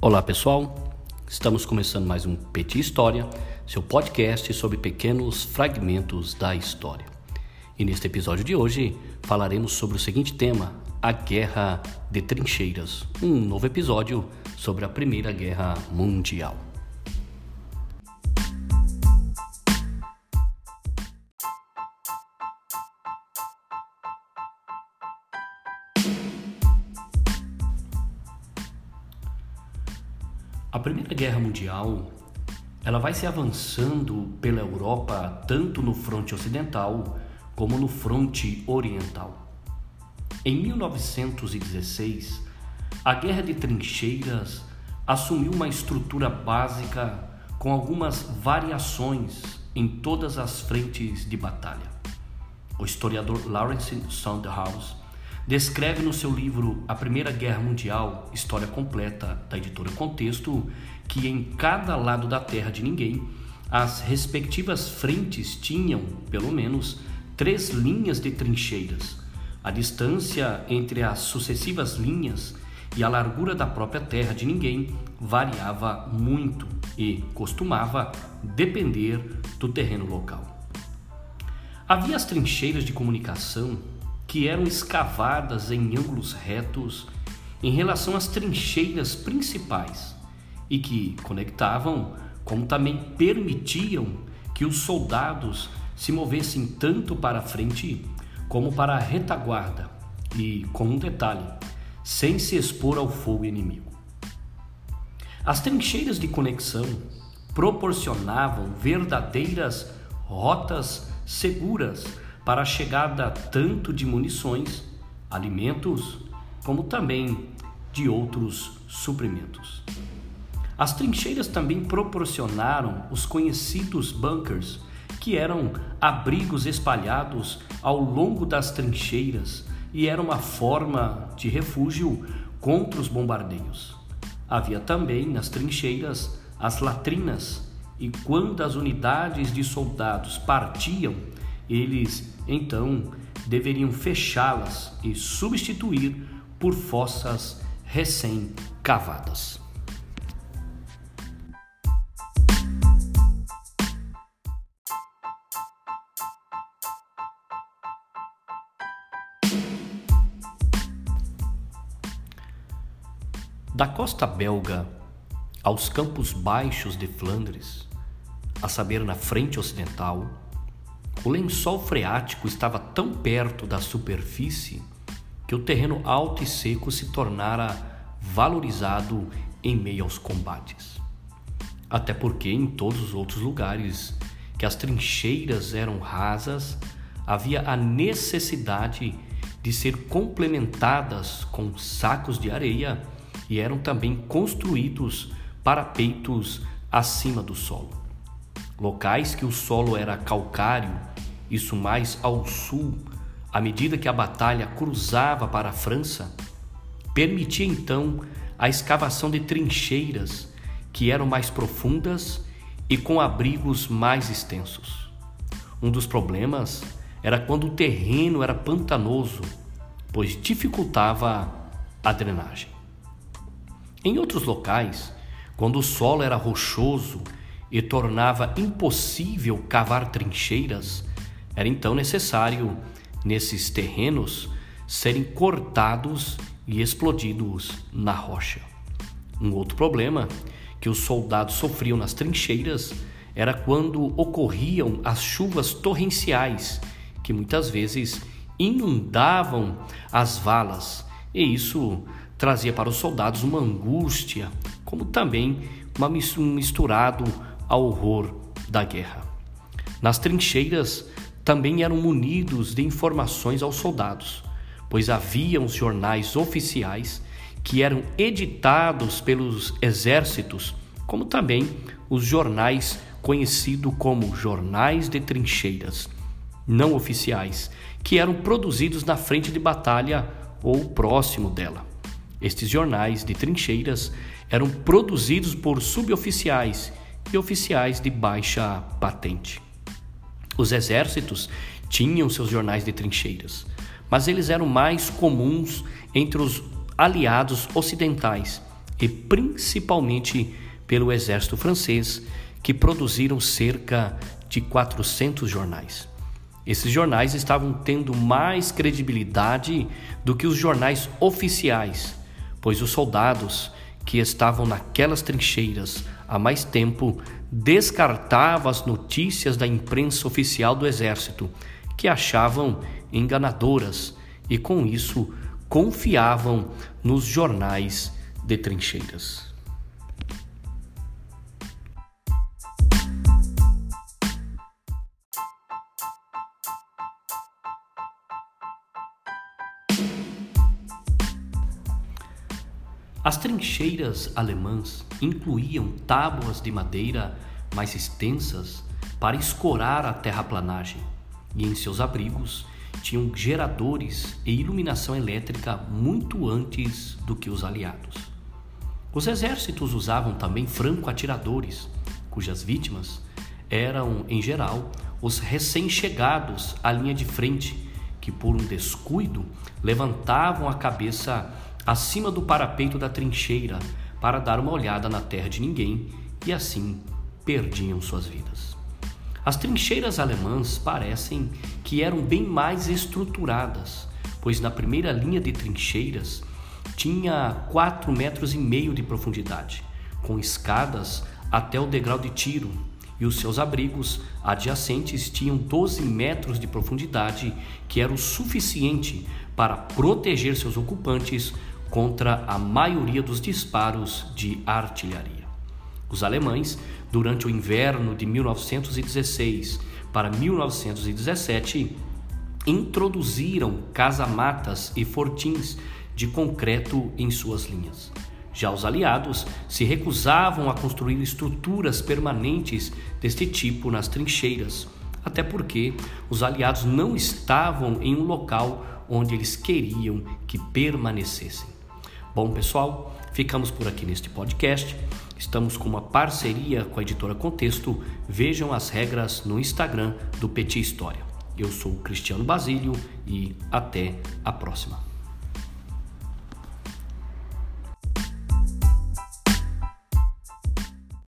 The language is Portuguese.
Olá pessoal, estamos começando mais um Petit História, seu podcast sobre pequenos fragmentos da história. E neste episódio de hoje falaremos sobre o seguinte tema: a Guerra de Trincheiras, um novo episódio sobre a Primeira Guerra Mundial. Primeira Guerra Mundial ela vai se avançando pela Europa tanto no fronte ocidental como no fronte oriental. Em 1916, a Guerra de Trincheiras assumiu uma estrutura básica com algumas variações em todas as frentes de batalha. O historiador Lawrence Sondhaus descreve no seu livro A Primeira Guerra Mundial, História Completa, da editora Contexto, que em cada lado da terra de ninguém, as respectivas frentes tinham, pelo menos, três linhas de trincheiras. A distância entre as sucessivas linhas e a largura da própria terra de ninguém variava muito e costumava depender do terreno local. Havia as trincheiras de comunicação que eram escavadas em ângulos retos em relação às trincheiras principais e que conectavam, como também permitiam que os soldados se movessem tanto para a frente como para a retaguarda e, com um detalhe, sem se expor ao fogo inimigo. As trincheiras de conexão proporcionavam verdadeiras rotas seguras para a chegada tanto de munições, alimentos, como também de outros suprimentos. As trincheiras também proporcionaram os conhecidos bunkers, que eram abrigos espalhados ao longo das trincheiras e era uma forma de refúgio contra os bombardeios. Havia também nas trincheiras as latrinas, e quando as unidades de soldados partiam, eles então deveriam fechá-las e substituir por fossas recém-cavadas. Da costa belga aos campos baixos de Flandres, a saber, na frente ocidental, o lençol freático estava tão perto da superfície que o terreno alto e seco se tornara valorizado em meio aos combates. Até porque em todos os outros lugares que as trincheiras eram rasas, havia a necessidade de ser complementadas com sacos de areia e eram também construídos parapeitos acima do solo. Locais que o solo era calcário, isso mais ao sul, à medida que a batalha cruzava para a França, permitia então a escavação de trincheiras que eram mais profundas e com abrigos mais extensos. Um dos problemas era quando o terreno era pantanoso, pois dificultava a drenagem. Em outros locais, quando o solo era rochoso e tornava impossível cavar trincheiras, era então necessário, nesses terrenos, serem cortados e explodidos na rocha. Um outro problema que os soldados sofriam nas trincheiras era quando ocorriam as chuvas torrenciais, que muitas vezes inundavam as valas, e isso trazia para os soldados uma angústia, como também uma misturado ao horror da guerra. Nas trincheiras também eram munidos de informações aos soldados, pois havia os jornais oficiais que eram editados pelos exércitos, como também os jornais conhecidos como jornais de trincheiras, não oficiais, que eram produzidos na frente de batalha ou próximo dela. Estes jornais de trincheiras eram produzidos por suboficiais e oficiais de baixa patente. Os exércitos tinham seus jornais de trincheiras, mas eles eram mais comuns entre os aliados ocidentais e principalmente pelo exército francês, que produziram cerca de 400 jornais. Esses jornais estavam tendo mais credibilidade do que os jornais oficiais, pois os soldados que estavam naquelas trincheiras há mais tempo descartavam as notícias da imprensa oficial do exército, que achavam enganadoras e com isso confiavam nos jornais de trincheiras. As trincheiras alemãs incluíam tábuas de madeira mais extensas para escorar a terraplanagem, e em seus abrigos tinham geradores e iluminação elétrica muito antes do que os aliados. Os exércitos usavam também franco-atiradores, cujas vítimas eram, em geral, os recém-chegados à linha de frente, que por um descuido levantavam a cabeça acima do parapeito da trincheira para dar uma olhada na terra de ninguém e assim perdiam suas vidas. As trincheiras alemãs parecem que eram bem mais estruturadas, pois na primeira linha de trincheiras tinha 4 metros e meio de profundidade, com escadas até o degrau de tiro, e os seus abrigos adjacentes tinham 12 metros de profundidade, que era o suficiente para proteger seus ocupantes contra a maioria dos disparos de artilharia. Os alemães, durante o inverno de 1916 para 1917, introduziram casamatas e fortins de concreto em suas linhas. Já os aliados se recusavam a construir estruturas permanentes deste tipo nas trincheiras, até porque os aliados não estavam em um local onde eles queriam que permanecessem. Bom, pessoal, ficamos por aqui neste podcast. Estamos com uma parceria com a editora Contexto. Vejam as regras no Instagram do Petit História. Eu sou o Cristiano Basílio e até a próxima.